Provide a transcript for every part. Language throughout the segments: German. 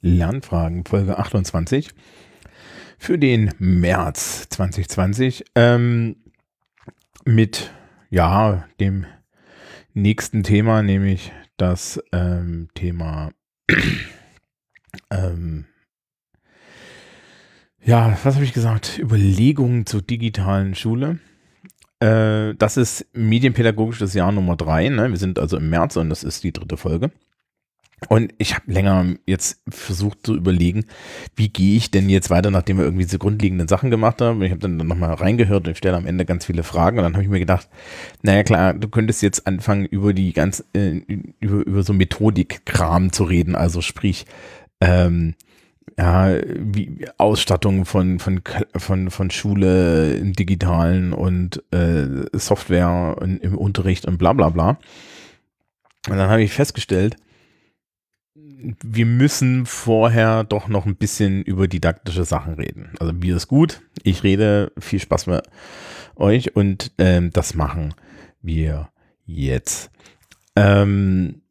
Lernfragen, Folge 28 für den März 2020 ähm, mit ja dem nächsten Thema, nämlich das ähm, Thema ähm, ja, was habe ich gesagt? Überlegungen zur digitalen Schule. Äh, das ist medienpädagogisches Jahr Nummer drei. Ne? Wir sind also im März und das ist die dritte Folge. Und ich habe länger jetzt versucht zu überlegen, wie gehe ich denn jetzt weiter, nachdem wir irgendwie diese grundlegenden Sachen gemacht haben. Ich habe dann nochmal reingehört und stelle am Ende ganz viele Fragen. Und dann habe ich mir gedacht, naja klar, du könntest jetzt anfangen, über die ganz, äh, über, über so Methodik-Kram zu reden. Also sprich, ähm, ja, wie Ausstattung von, von, von, von Schule im Digitalen und äh, Software in, im Unterricht und bla bla bla. Und dann habe ich festgestellt, wir müssen vorher doch noch ein bisschen über didaktische Sachen reden. Also mir ist gut, ich rede, viel Spaß mit euch und ähm, das machen wir jetzt. Ähm,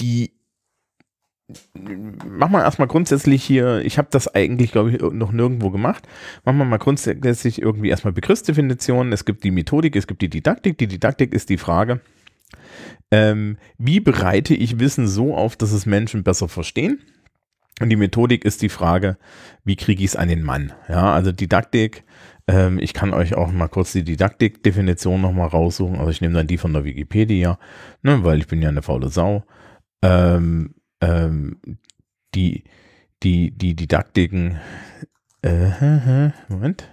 die machen wir erstmal grundsätzlich hier, ich habe das eigentlich, glaube ich, noch nirgendwo gemacht. Machen wir mal grundsätzlich irgendwie erstmal Begriffsdefinitionen. Es gibt die Methodik, es gibt die Didaktik. Die Didaktik ist die Frage, ähm, wie bereite ich Wissen so auf, dass es Menschen besser verstehen? Und die Methodik ist die Frage, wie kriege ich es an den Mann? Ja, also Didaktik, ähm, ich kann euch auch mal kurz die Didaktik-Definition nochmal raussuchen. Also ich nehme dann die von der Wikipedia, ne, weil ich bin ja eine faule Sau. Ähm, ähm, die, die, die Didaktiken, äh, Moment.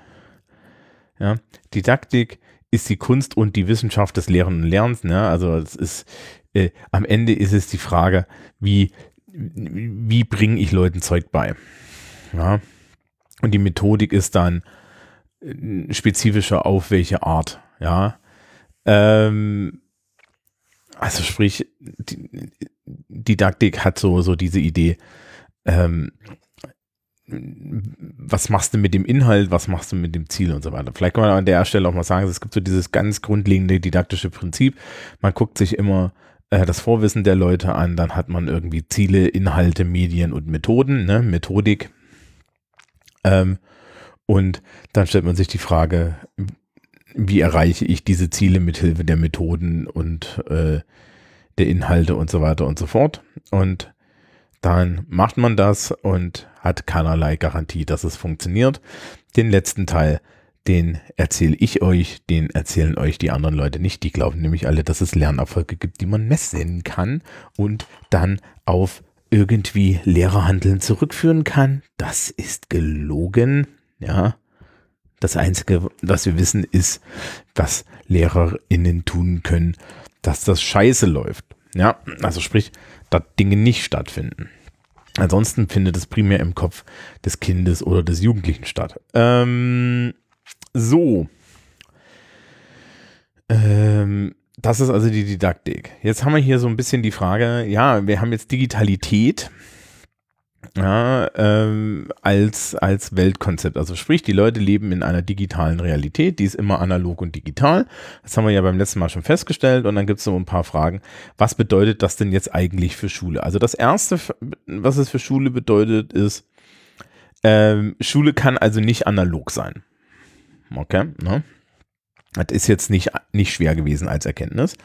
Ja, Didaktik ist die Kunst und die Wissenschaft des Lehren und Lernens. Ne? Also es ist äh, am Ende ist es die Frage, wie, wie bringe ich Leuten Zeug bei? Ja. Und die Methodik ist dann äh, spezifischer auf welche Art, ja. Ähm, also sprich, die Didaktik hat so, so diese Idee, ähm, was machst du mit dem Inhalt, was machst du mit dem Ziel und so weiter. Vielleicht kann man an der Stelle auch mal sagen, es gibt so dieses ganz grundlegende didaktische Prinzip. Man guckt sich immer äh, das Vorwissen der Leute an, dann hat man irgendwie Ziele, Inhalte, Medien und Methoden, ne? Methodik. Ähm, und dann stellt man sich die Frage, wie erreiche ich diese Ziele mit Hilfe der Methoden und äh, der Inhalte und so weiter und so fort. Und dann macht man das und hat keinerlei Garantie, dass es funktioniert. Den letzten Teil, den erzähle ich euch, den erzählen euch die anderen Leute nicht. Die glauben nämlich alle, dass es Lernerfolge gibt, die man messen kann und dann auf irgendwie Lehrerhandeln zurückführen kann. Das ist gelogen. Ja. Das Einzige, was wir wissen, ist, was LehrerInnen tun können, dass das scheiße läuft. Ja, also sprich, dass Dinge nicht stattfinden. Ansonsten findet es primär im Kopf des Kindes oder des Jugendlichen statt. Ähm, so. Ähm, das ist also die Didaktik. Jetzt haben wir hier so ein bisschen die Frage, ja, wir haben jetzt Digitalität ja, ähm, als, als Weltkonzept. Also sprich, die Leute leben in einer digitalen Realität, die ist immer analog und digital. Das haben wir ja beim letzten Mal schon festgestellt und dann gibt es so ein paar Fragen. Was bedeutet das denn jetzt eigentlich für Schule? Also das Erste, was es für Schule bedeutet, ist, ähm, Schule kann also nicht analog sein. Okay, ne? Das ist jetzt nicht, nicht schwer gewesen als Erkenntnis.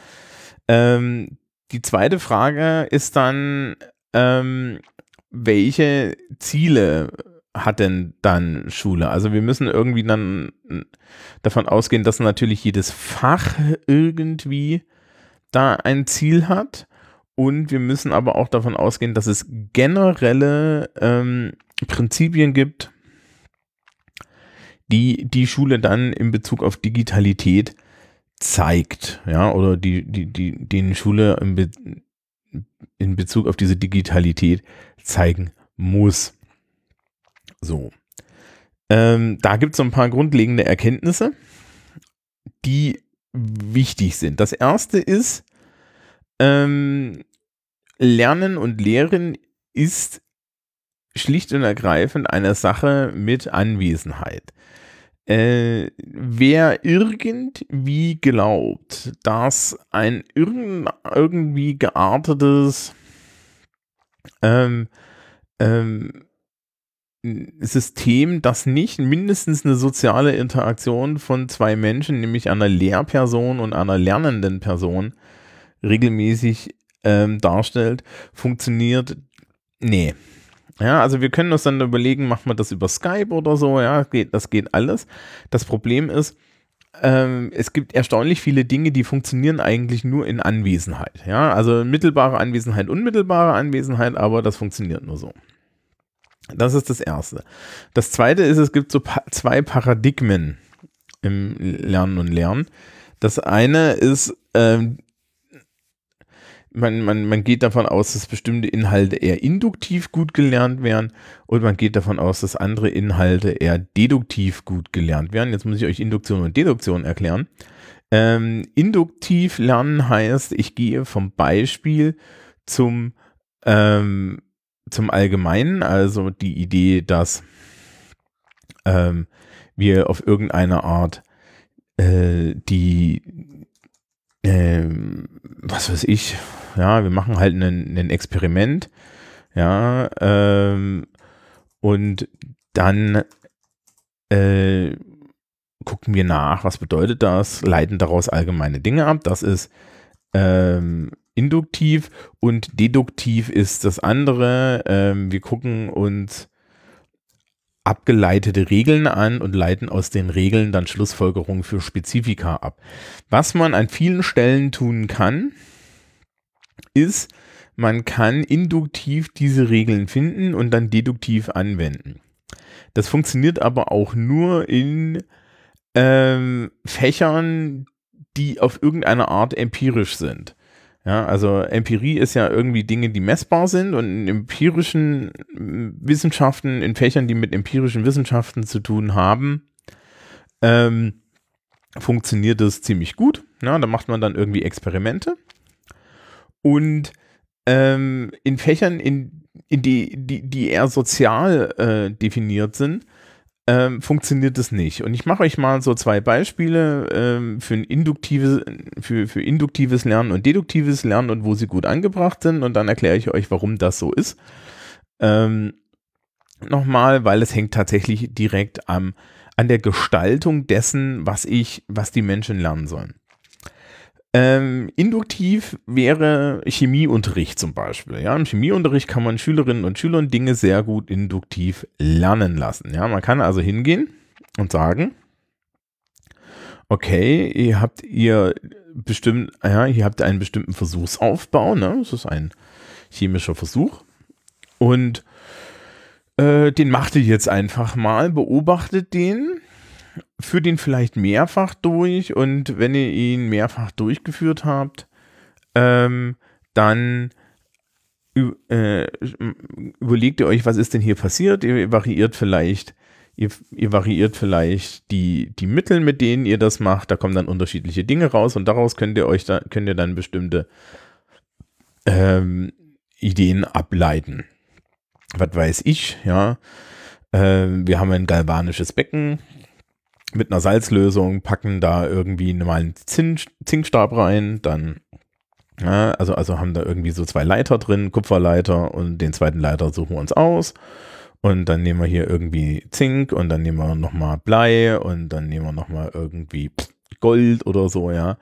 Ähm, die zweite Frage ist dann, ähm, welche Ziele hat denn dann Schule? Also wir müssen irgendwie dann davon ausgehen, dass natürlich jedes Fach irgendwie da ein Ziel hat. Und wir müssen aber auch davon ausgehen, dass es generelle ähm, Prinzipien gibt, die die Schule dann in Bezug auf Digitalität zeigt, ja, oder die, die, die, den Schule in, Be in Bezug auf diese Digitalität zeigen muss. So. Ähm, da gibt es so ein paar grundlegende Erkenntnisse, die wichtig sind. Das erste ist, ähm, Lernen und Lehren ist schlicht und ergreifend eine Sache mit Anwesenheit. Äh, wer irgendwie glaubt, dass ein irgendwie geartetes ähm, ähm, System, das nicht mindestens eine soziale Interaktion von zwei Menschen, nämlich einer Lehrperson und einer lernenden Person, regelmäßig ähm, darstellt, funktioniert. Nee. Ja, also wir können uns dann überlegen, machen wir das über Skype oder so, ja, geht, das geht alles. Das Problem ist, ähm, es gibt erstaunlich viele Dinge, die funktionieren eigentlich nur in Anwesenheit. Ja, also mittelbare Anwesenheit, unmittelbare Anwesenheit, aber das funktioniert nur so. Das ist das Erste. Das Zweite ist, es gibt so pa zwei Paradigmen im Lernen und Lernen. Das eine ist ähm, man, man, man geht davon aus, dass bestimmte Inhalte eher induktiv gut gelernt werden und man geht davon aus, dass andere Inhalte eher deduktiv gut gelernt werden. Jetzt muss ich euch Induktion und Deduktion erklären. Ähm, induktiv lernen heißt, ich gehe vom Beispiel zum, ähm, zum Allgemeinen, also die Idee, dass ähm, wir auf irgendeine Art äh, die, ähm, was weiß ich, ja, wir machen halt ein Experiment, ja, ähm, und dann äh, gucken wir nach, was bedeutet das, leiten daraus allgemeine Dinge ab. Das ist ähm, induktiv und deduktiv ist das andere. Ähm, wir gucken uns abgeleitete Regeln an und leiten aus den Regeln dann Schlussfolgerungen für Spezifika ab. Was man an vielen Stellen tun kann, ist, man kann induktiv diese Regeln finden und dann deduktiv anwenden. Das funktioniert aber auch nur in ähm, Fächern, die auf irgendeine Art empirisch sind. Ja, also Empirie ist ja irgendwie Dinge, die messbar sind und in empirischen Wissenschaften, in Fächern, die mit empirischen Wissenschaften zu tun haben, ähm, funktioniert das ziemlich gut. Ja, da macht man dann irgendwie Experimente und ähm, in Fächern, in, in die, die, die eher sozial äh, definiert sind, ähm, funktioniert das nicht. Und ich mache euch mal so zwei Beispiele ähm, für, ein induktives, für, für induktives Lernen und deduktives Lernen und wo sie gut angebracht sind. Und dann erkläre ich euch, warum das so ist. Ähm, Nochmal, weil es hängt tatsächlich direkt am, an der Gestaltung dessen, was ich, was die Menschen lernen sollen. Ähm, induktiv wäre Chemieunterricht zum Beispiel. Ja, im Chemieunterricht kann man Schülerinnen und Schülern Dinge sehr gut induktiv lernen lassen. Ja, man kann also hingehen und sagen, okay, ihr habt ihr bestimmt, ja, ihr habt einen bestimmten Versuchsaufbau, ne? Das ist ein chemischer Versuch. Und äh, den macht ihr jetzt einfach mal, beobachtet den führt ihn vielleicht mehrfach durch und wenn ihr ihn mehrfach durchgeführt habt, ähm, dann äh, überlegt ihr euch, was ist denn hier passiert? Ihr variiert vielleicht, ihr, ihr, variiert vielleicht die, die Mittel, mit denen ihr das macht. Da kommen dann unterschiedliche Dinge raus und daraus könnt ihr euch da, könnt ihr dann bestimmte ähm, Ideen ableiten. Was weiß ich, ja. Äh, wir haben ein galvanisches Becken, mit einer Salzlösung, packen da irgendwie mal einen Zink, Zinkstab rein, dann, ja, also, also haben da irgendwie so zwei Leiter drin, Kupferleiter und den zweiten Leiter suchen wir uns aus. Und dann nehmen wir hier irgendwie Zink und dann nehmen wir nochmal Blei und dann nehmen wir nochmal irgendwie Gold oder so, ja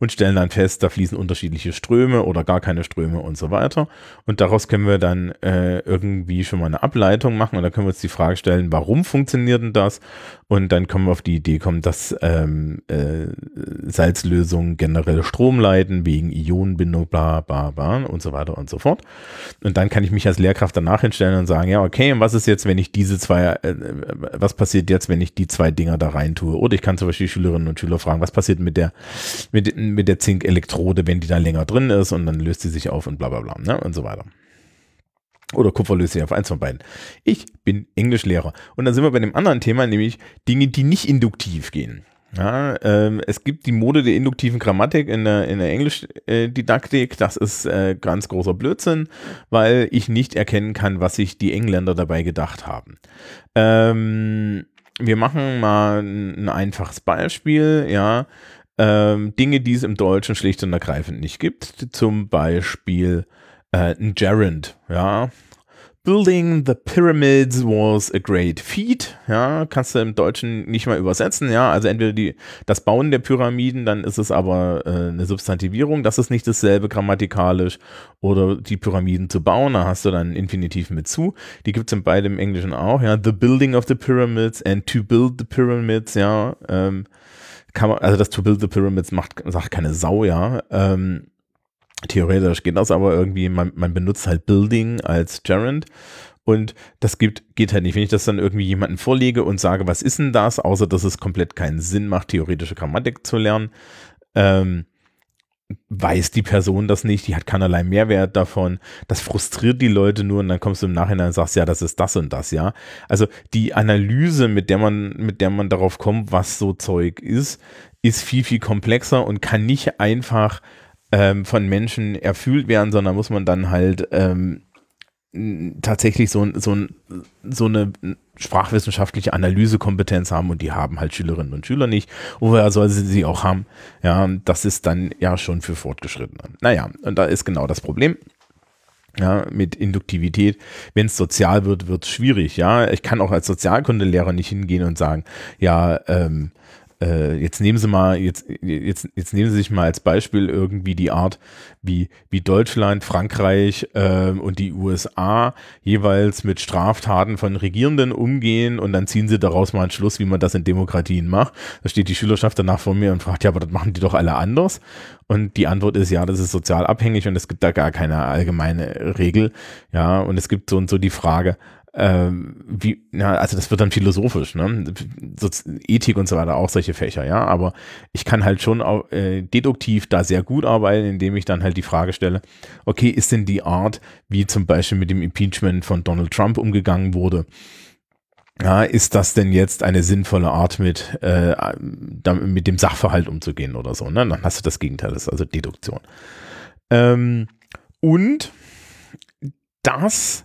und stellen dann fest, da fließen unterschiedliche Ströme oder gar keine Ströme und so weiter. Und daraus können wir dann äh, irgendwie schon mal eine Ableitung machen und da können wir uns die Frage stellen, warum funktioniert denn das? Und dann können wir auf die Idee kommen, dass ähm, äh, Salzlösungen generell Strom leiten, wegen Ionenbindung, bla bla bla und so weiter und so fort. Und dann kann ich mich als Lehrkraft danach hinstellen und sagen, ja, okay, und was ist jetzt, wenn ich diese zwei, äh, was passiert jetzt, wenn ich die zwei Dinger da rein tue? Oder ich kann zum Beispiel Schülerinnen und Schüler fragen, was passiert mit der, mit, mit der Zinkelektrode, wenn die da länger drin ist und dann löst sie sich auf und bla bla bla ne? und so weiter. Oder Kupfer löst sich auf, eins von beiden. Ich bin Englischlehrer. Und dann sind wir bei dem anderen Thema, nämlich Dinge, die nicht induktiv gehen. Ja, ähm, es gibt die Mode der induktiven Grammatik in der, in der Englischdidaktik. Das ist äh, ganz großer Blödsinn, weil ich nicht erkennen kann, was sich die Engländer dabei gedacht haben. Ähm, wir machen mal ein einfaches Beispiel, ja ähm, Dinge, die es im Deutschen schlicht und ergreifend nicht gibt. Zum Beispiel äh, ein Gerund, ja, Building the Pyramids was a great feat. Ja, kannst du im Deutschen nicht mal übersetzen. Ja, also entweder die, das Bauen der Pyramiden, dann ist es aber äh, eine Substantivierung. Das ist nicht dasselbe grammatikalisch. Oder die Pyramiden zu bauen, da hast du dann Infinitiv mit zu. Die gibt es in beidem Englischen auch. Ja, the building of the pyramids and to build the pyramids. Ja, ähm, kann man, also das to build the pyramids macht, sagt keine Sau. Ja, ähm, Theoretisch geht das aber irgendwie, man, man benutzt halt Building als Gerund und das gibt, geht halt nicht. Wenn ich das dann irgendwie jemanden vorlege und sage, was ist denn das, außer dass es komplett keinen Sinn macht, theoretische Grammatik zu lernen, ähm, weiß die Person das nicht, die hat keinerlei Mehrwert davon. Das frustriert die Leute nur und dann kommst du im Nachhinein und sagst, ja, das ist das und das, ja. Also die Analyse, mit der man, mit der man darauf kommt, was so Zeug ist, ist viel, viel komplexer und kann nicht einfach ähm, von Menschen erfüllt werden, sondern muss man dann halt ähm, tatsächlich so, so, so eine sprachwissenschaftliche Analysekompetenz haben und die haben halt Schülerinnen und Schüler nicht. Woher soll sie sie auch haben? Ja, das ist dann ja schon für Fortgeschrittene. Naja, und da ist genau das Problem. Ja, mit Induktivität. Wenn es sozial wird, wird es schwierig. Ja, ich kann auch als Sozialkundelehrer nicht hingehen und sagen, ja, ähm, äh, jetzt nehmen Sie mal, jetzt, jetzt, jetzt nehmen Sie sich mal als Beispiel irgendwie die Art, wie, wie Deutschland, Frankreich äh, und die USA jeweils mit Straftaten von Regierenden umgehen und dann ziehen Sie daraus mal einen Schluss, wie man das in Demokratien macht. Da steht die Schülerschaft danach vor mir und fragt, ja, aber das machen die doch alle anders. Und die Antwort ist, ja, das ist sozial abhängig und es gibt da gar keine allgemeine Regel. Ja, und es gibt so und so die Frage, ähm, wie, ja, also das wird dann philosophisch, ne? So, Ethik und so weiter, auch solche Fächer, ja. Aber ich kann halt schon auch, äh, deduktiv da sehr gut arbeiten, indem ich dann halt die Frage stelle, okay, ist denn die Art, wie zum Beispiel mit dem Impeachment von Donald Trump umgegangen wurde, ja, ist das denn jetzt eine sinnvolle Art, mit, äh, mit dem Sachverhalt umzugehen oder so? Ne? Dann hast du das Gegenteil, das ist also Deduktion. Ähm, und das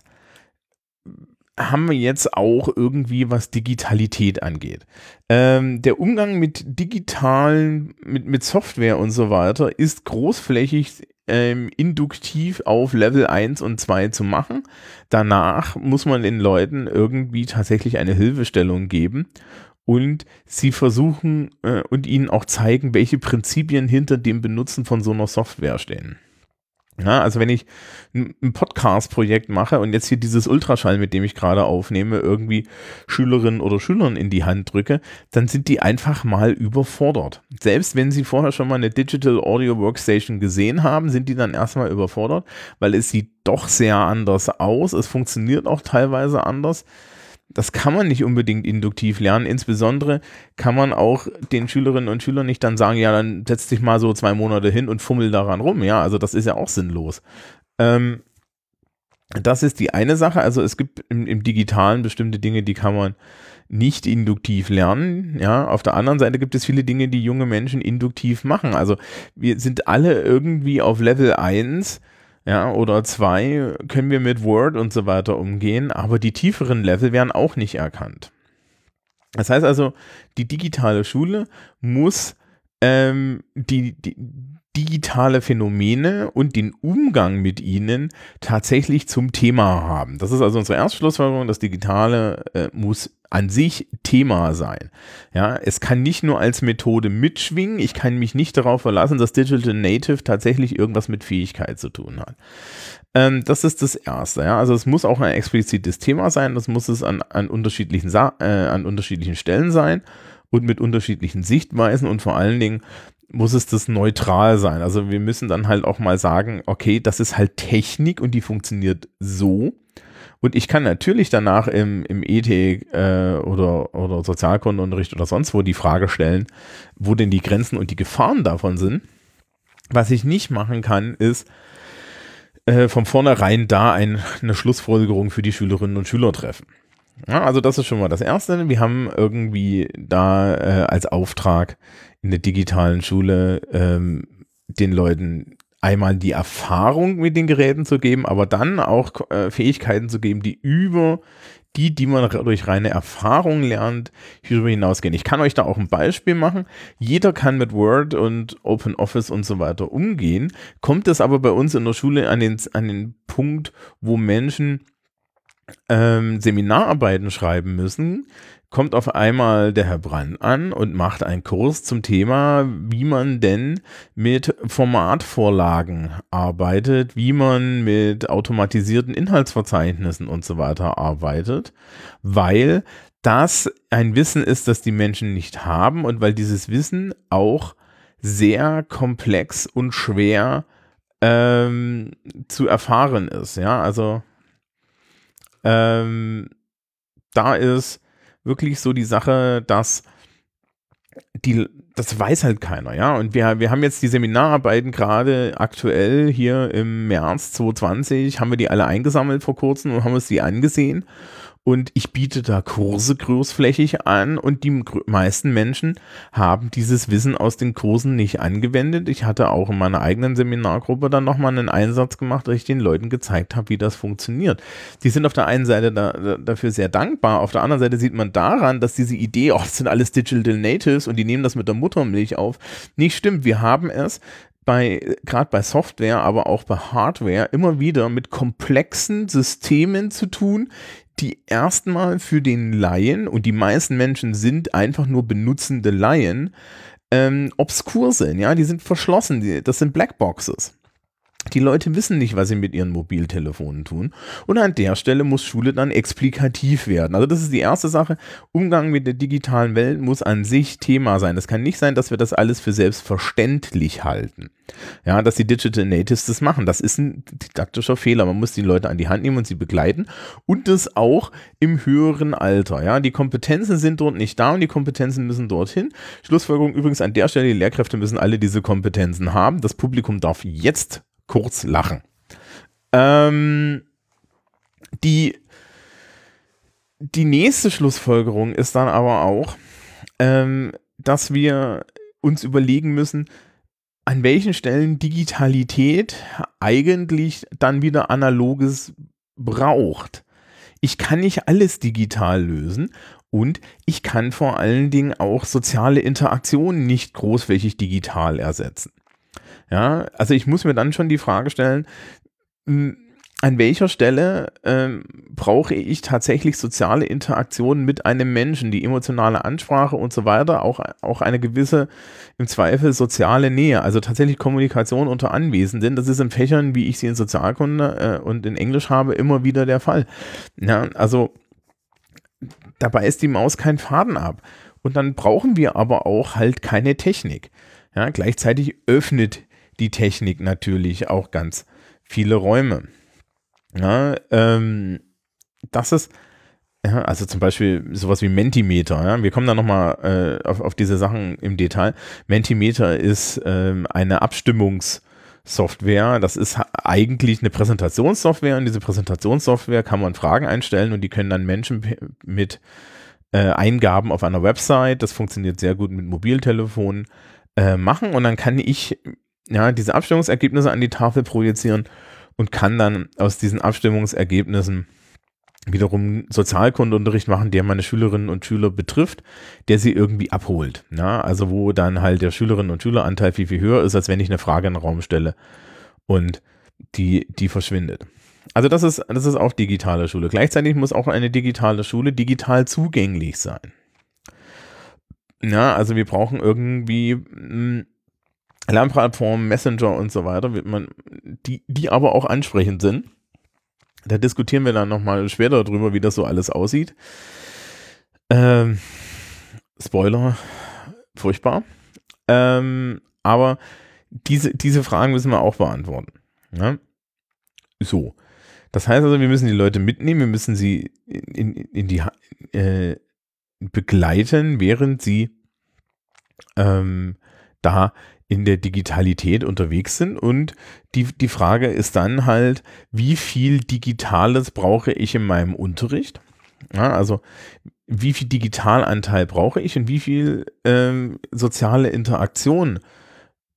haben wir jetzt auch irgendwie, was Digitalität angeht. Ähm, der Umgang mit digitalen, mit, mit Software und so weiter ist großflächig ähm, induktiv auf Level 1 und 2 zu machen. Danach muss man den Leuten irgendwie tatsächlich eine Hilfestellung geben und sie versuchen äh, und ihnen auch zeigen, welche Prinzipien hinter dem Benutzen von so einer Software stehen. Ja, also wenn ich ein Podcast-Projekt mache und jetzt hier dieses Ultraschall, mit dem ich gerade aufnehme, irgendwie Schülerinnen oder Schülern in die Hand drücke, dann sind die einfach mal überfordert. Selbst wenn sie vorher schon mal eine Digital Audio Workstation gesehen haben, sind die dann erstmal überfordert, weil es sieht doch sehr anders aus. Es funktioniert auch teilweise anders das kann man nicht unbedingt induktiv lernen. Insbesondere kann man auch den Schülerinnen und Schülern nicht dann sagen, ja, dann setz dich mal so zwei Monate hin und fummel daran rum. Ja, also das ist ja auch sinnlos. Ähm, das ist die eine Sache. Also es gibt im, im, Digitalen bestimmte Dinge, die kann man nicht induktiv lernen. Ja, auf der anderen Seite gibt es viele Dinge, die junge Menschen induktiv machen. Also wir sind alle irgendwie auf Level 1 ja, oder zwei können wir mit Word und so weiter umgehen, aber die tieferen Level werden auch nicht erkannt. Das heißt also, die digitale Schule muss ähm, die, die digitale Phänomene und den Umgang mit ihnen tatsächlich zum Thema haben. Das ist also unsere erste Schlussfolgerung, das Digitale äh, muss an sich Thema sein. Ja, es kann nicht nur als Methode mitschwingen, ich kann mich nicht darauf verlassen, dass Digital Native tatsächlich irgendwas mit Fähigkeit zu tun hat. Ähm, das ist das Erste. Ja? Also es muss auch ein explizites Thema sein, das muss es an, an, unterschiedlichen, äh, an unterschiedlichen Stellen sein und mit unterschiedlichen Sichtweisen und vor allen Dingen muss es das neutral sein. Also wir müssen dann halt auch mal sagen, okay, das ist halt Technik und die funktioniert so und ich kann natürlich danach im, im Ethik äh, oder, oder Sozialkundeunterricht oder sonst wo die Frage stellen, wo denn die Grenzen und die Gefahren davon sind. Was ich nicht machen kann, ist äh, von vornherein da ein, eine Schlussfolgerung für die Schülerinnen und Schüler treffen. Ja, also das ist schon mal das Erste. Wir haben irgendwie da äh, als Auftrag in der digitalen Schule ähm, den Leuten einmal die Erfahrung mit den Geräten zu geben, aber dann auch äh, Fähigkeiten zu geben, die über die, die man durch reine Erfahrung lernt, hierüber hinausgehen. Ich kann euch da auch ein Beispiel machen. Jeder kann mit Word und Open Office und so weiter umgehen. Kommt es aber bei uns in der Schule an den, an den Punkt, wo Menschen ähm, Seminararbeiten schreiben müssen, kommt auf einmal der Herr Brand an und macht einen Kurs zum Thema, wie man denn mit Formatvorlagen arbeitet, wie man mit automatisierten Inhaltsverzeichnissen und so weiter arbeitet, weil das ein Wissen ist, das die Menschen nicht haben und weil dieses Wissen auch sehr komplex und schwer ähm, zu erfahren ist. Ja, also ähm, da ist wirklich so die Sache, dass die, das weiß halt keiner, ja. Und wir, wir haben jetzt die Seminararbeiten gerade aktuell hier im März 2020, haben wir die alle eingesammelt vor kurzem und haben uns die angesehen und ich biete da Kurse großflächig an und die meisten Menschen haben dieses Wissen aus den Kursen nicht angewendet. Ich hatte auch in meiner eigenen Seminargruppe dann nochmal einen Einsatz gemacht, dass ich den Leuten gezeigt habe, wie das funktioniert. Die sind auf der einen Seite da, da, dafür sehr dankbar, auf der anderen Seite sieht man daran, dass diese Idee, oh, das sind alles Digital Natives und die nehmen das mit der Muttermilch auf, nicht stimmt. Wir haben es bei, gerade bei Software, aber auch bei Hardware immer wieder mit komplexen Systemen zu tun, die erstmal für den Laien, und die meisten Menschen sind einfach nur benutzende Laien, ähm, obskur sind, ja, die sind verschlossen, das sind Blackboxes. Die Leute wissen nicht, was sie mit ihren Mobiltelefonen tun. Und an der Stelle muss Schule dann explikativ werden. Also das ist die erste Sache. Umgang mit der digitalen Welt muss an sich Thema sein. Es kann nicht sein, dass wir das alles für selbstverständlich halten. Ja, dass die Digital Natives das machen. Das ist ein didaktischer Fehler. Man muss die Leute an die Hand nehmen und sie begleiten. Und das auch im höheren Alter. Ja, die Kompetenzen sind dort nicht da und die Kompetenzen müssen dorthin. Schlussfolgerung übrigens an der Stelle, die Lehrkräfte müssen alle diese Kompetenzen haben. Das Publikum darf jetzt kurz lachen. Ähm, die, die nächste Schlussfolgerung ist dann aber auch, ähm, dass wir uns überlegen müssen, an welchen Stellen Digitalität eigentlich dann wieder analoges braucht. Ich kann nicht alles digital lösen und ich kann vor allen Dingen auch soziale Interaktionen nicht großflächig digital ersetzen. Ja, also ich muss mir dann schon die Frage stellen, hm, an welcher Stelle ähm, brauche ich tatsächlich soziale Interaktion mit einem Menschen, die emotionale Ansprache und so weiter, auch, auch eine gewisse, im Zweifel, soziale Nähe, also tatsächlich Kommunikation unter Anwesenden. Das ist in Fächern, wie ich sie in Sozialkunde äh, und in Englisch habe, immer wieder der Fall. Ja, also dabei ist die Maus kein Faden ab. Und dann brauchen wir aber auch halt keine Technik. Ja, gleichzeitig öffnet die Technik natürlich auch ganz viele Räume. Ja, ähm, das ist, ja, also zum Beispiel sowas wie Mentimeter. Ja? Wir kommen da nochmal äh, auf, auf diese Sachen im Detail. Mentimeter ist ähm, eine Abstimmungssoftware. Das ist eigentlich eine Präsentationssoftware und diese Präsentationssoftware kann man Fragen einstellen und die können dann Menschen mit äh, Eingaben auf einer Website, das funktioniert sehr gut mit Mobiltelefonen, äh, machen und dann kann ich ja, diese Abstimmungsergebnisse an die Tafel projizieren und kann dann aus diesen Abstimmungsergebnissen wiederum Sozialkundeunterricht machen, der meine Schülerinnen und Schüler betrifft, der sie irgendwie abholt. Ja, also wo dann halt der Schülerinnen und Schüleranteil viel, viel höher ist, als wenn ich eine Frage in den Raum stelle und die, die verschwindet. Also das ist, das ist auch digitale Schule. Gleichzeitig muss auch eine digitale Schule digital zugänglich sein. Ja, also wir brauchen irgendwie mh, hm, Lernplattformen, Messenger und so weiter, die, die aber auch ansprechend sind. Da diskutieren wir dann nochmal später drüber, wie das so alles aussieht. Ähm, Spoiler, furchtbar. Ähm, aber diese, diese Fragen müssen wir auch beantworten. Ja? So. Das heißt also, wir müssen die Leute mitnehmen, wir müssen sie in, in die äh, begleiten, während sie ähm, da in der Digitalität unterwegs sind. Und die, die Frage ist dann halt, wie viel Digitales brauche ich in meinem Unterricht? Ja, also wie viel Digitalanteil brauche ich und wie viel ähm, soziale Interaktion ähm,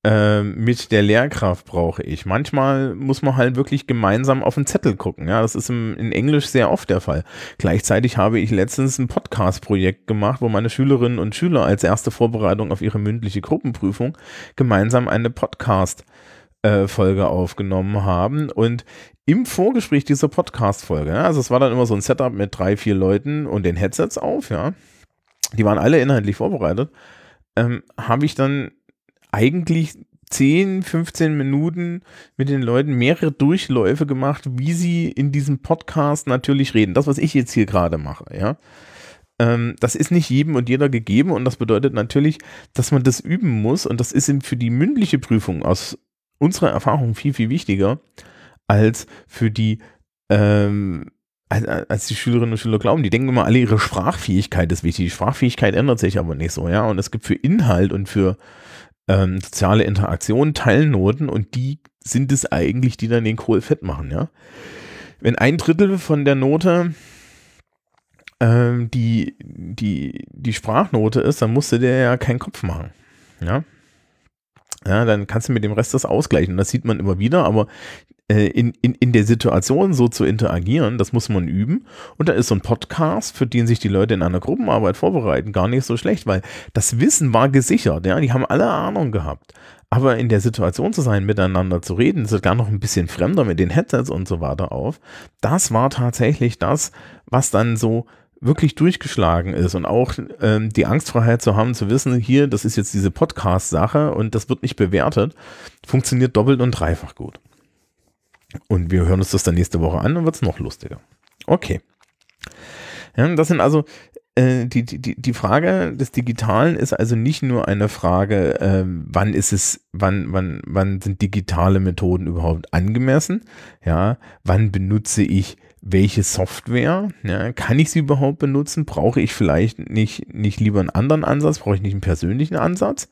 mit der Lehrkraft brauche ich. Manchmal muss man halt wirklich gemeinsam auf den Zettel gucken. Ja, das ist im, in Englisch sehr oft der Fall. Gleichzeitig habe ich letztens ein Podcast-Projekt gemacht, wo meine Schülerinnen und Schüler als erste Vorbereitung auf ihre mündliche Gruppenprüfung gemeinsam eine Podcast äh, Folge aufgenommen haben und im Vorgespräch dieser Podcast-Folge, ja, also es war dann immer so ein Setup mit drei, vier Leuten und den Headsets auf, ja, die waren alle inhaltlich vorbereitet, ähm, habe ich dann eigentlich 10, 15 Minuten mit den Leuten mehrere Durchläufe gemacht, wie sie in diesem Podcast natürlich reden. Das, was ich jetzt hier gerade mache, ja. Ähm, das ist nicht jedem und jeder gegeben und das bedeutet natürlich, dass man das üben muss und das ist für die mündliche Prüfung aus unserer Erfahrung viel, viel wichtiger als für die ähm, als, die Schülerinnen und Schüler glauben. Die denken immer alle, ihre Sprachfähigkeit ist wichtig. Die Sprachfähigkeit ändert sich aber nicht so, ja. Und es gibt für Inhalt und für ähm, soziale Interaktion Teilnoten und die sind es eigentlich, die dann den Kohl fett machen, ja. Wenn ein Drittel von der Note ähm, die, die, die Sprachnote ist, dann musst du dir ja keinen Kopf machen, ja. Ja, dann kannst du mit dem Rest das ausgleichen. Das sieht man immer wieder, aber äh, in, in, in der Situation so zu interagieren, das muss man üben. Und da ist so ein Podcast, für den sich die Leute in einer Gruppenarbeit vorbereiten, gar nicht so schlecht, weil das Wissen war gesichert. Ja, die haben alle Ahnung gehabt. Aber in der Situation zu sein, miteinander zu reden, ist gar noch ein bisschen fremder mit den Headsets und so weiter auf. Das war tatsächlich das, was dann so wirklich durchgeschlagen ist und auch ähm, die Angstfreiheit zu haben, zu wissen, hier, das ist jetzt diese Podcast-Sache und das wird nicht bewertet, funktioniert doppelt und dreifach gut. Und wir hören uns das dann nächste Woche an, dann wird es noch lustiger. Okay. Ja, das sind also äh, die, die, die Frage des Digitalen ist also nicht nur eine Frage, äh, wann ist es, wann, wann, wann sind digitale Methoden überhaupt angemessen? Ja, wann benutze ich welche Software? Ja, kann ich sie überhaupt benutzen? Brauche ich vielleicht nicht, nicht lieber einen anderen Ansatz? Brauche ich nicht einen persönlichen Ansatz?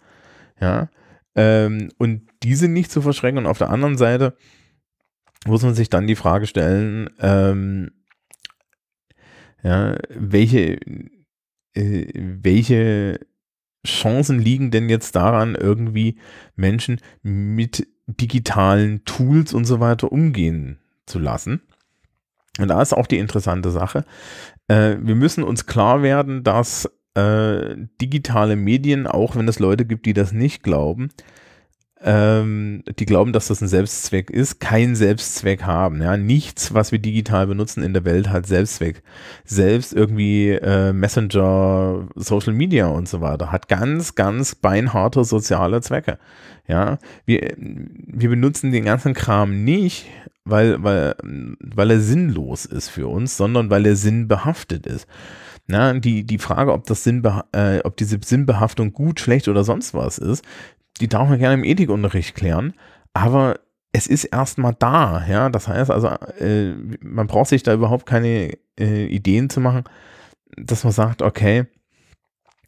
Ja, ähm, und diese nicht zu verschrecken. Und auf der anderen Seite, muss man sich dann die Frage stellen, ähm, ja, welche, äh, welche Chancen liegen denn jetzt daran, irgendwie Menschen mit digitalen Tools und so weiter umgehen zu lassen? Und da ist auch die interessante Sache. Äh, wir müssen uns klar werden, dass äh, digitale Medien, auch wenn es Leute gibt, die das nicht glauben, ähm, die glauben, dass das ein Selbstzweck ist, keinen Selbstzweck haben. Ja, nichts, was wir digital benutzen in der Welt, hat Selbstzweck. Selbst irgendwie äh, Messenger, Social Media und so weiter hat ganz, ganz beinharte soziale Zwecke. Ja, wir, wir benutzen den ganzen Kram nicht, weil, weil, weil er sinnlos ist für uns, sondern weil er sinnbehaftet ist. Na, die, die Frage, ob das Sinnbe äh, ob diese Sinnbehaftung gut, schlecht oder sonst was ist, die darf man gerne im Ethikunterricht klären, aber es ist erstmal da, ja. Das heißt also, äh, man braucht sich da überhaupt keine äh, Ideen zu machen, dass man sagt, okay,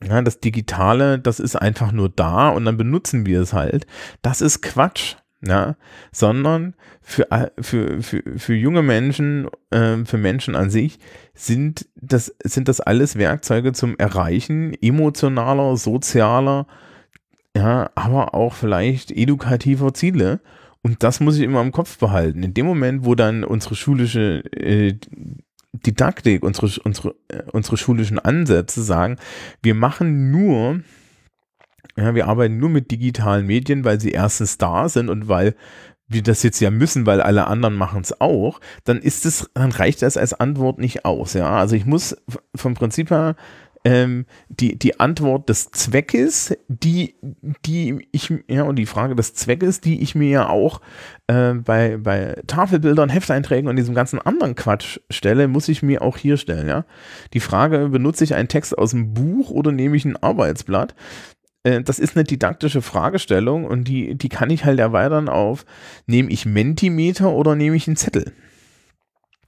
ja, das Digitale, das ist einfach nur da und dann benutzen wir es halt. Das ist Quatsch, ja, sondern für, für, für, für junge Menschen, äh, für Menschen an sich, sind das, sind das alles Werkzeuge zum Erreichen emotionaler, sozialer, ja, aber auch vielleicht edukativer Ziele. Und das muss ich immer im Kopf behalten. In dem Moment, wo dann unsere schulische äh, Didaktik, unsere, unsere, äh, unsere schulischen Ansätze sagen, wir machen nur, ja, wir arbeiten nur mit digitalen Medien, weil sie erstens da sind und weil wir das jetzt ja müssen, weil alle anderen machen es auch, dann ist es, dann reicht das als Antwort nicht aus. Ja, also ich muss vom Prinzip her ähm, die, die Antwort des Zweckes, die, die ich, ja, und die Frage des Zweckes, die ich mir ja auch äh, bei, bei Tafelbildern, Hefteinträgen und diesem ganzen anderen Quatsch stelle, muss ich mir auch hier stellen, ja. Die Frage, benutze ich einen Text aus dem Buch oder nehme ich ein Arbeitsblatt? Äh, das ist eine didaktische Fragestellung und die, die kann ich halt erweitern auf, nehme ich Mentimeter oder nehme ich einen Zettel?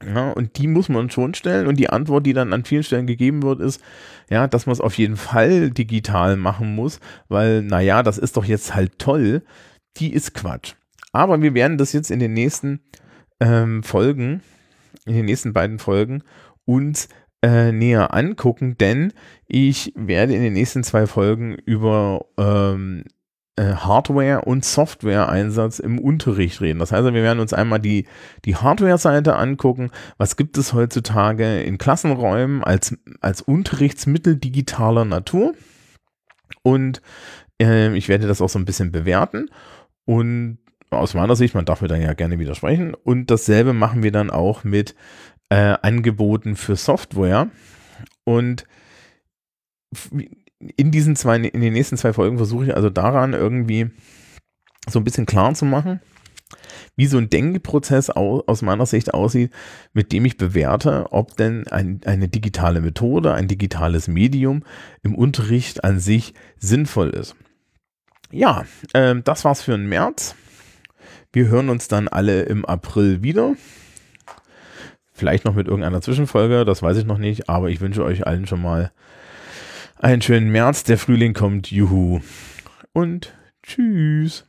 Ja, und die muss man schon stellen. Und die Antwort, die dann an vielen Stellen gegeben wird, ist, ja, dass man es auf jeden Fall digital machen muss, weil, naja, das ist doch jetzt halt toll. Die ist Quatsch. Aber wir werden das jetzt in den nächsten ähm, Folgen, in den nächsten beiden Folgen uns äh, näher angucken, denn ich werde in den nächsten zwei Folgen über ähm, äh, Hardware- und Software-Einsatz im Unterricht reden. Das heißt, wir werden uns einmal die, die Hardware-Seite angucken. Was gibt es heutzutage in Klassenräumen als, als Unterrichtsmittel digitaler Natur? Und äh, ich werde das auch so ein bisschen bewerten. Und aus meiner Sicht, man darf mir dann ja gerne widersprechen. Und dasselbe machen wir dann auch mit äh, Angeboten für Software. Und in diesen zwei, in den nächsten zwei Folgen versuche ich also daran irgendwie so ein bisschen klar zu machen, wie so ein Denkprozess aus meiner Sicht aussieht, mit dem ich bewerte, ob denn ein, eine digitale Methode, ein digitales Medium im Unterricht an sich sinnvoll ist. Ja, äh, das war's für den März. Wir hören uns dann alle im April wieder. Vielleicht noch mit irgendeiner Zwischenfolge, das weiß ich noch nicht, aber ich wünsche euch allen schon mal einen schönen März. Der Frühling kommt, juhu. Und tschüss.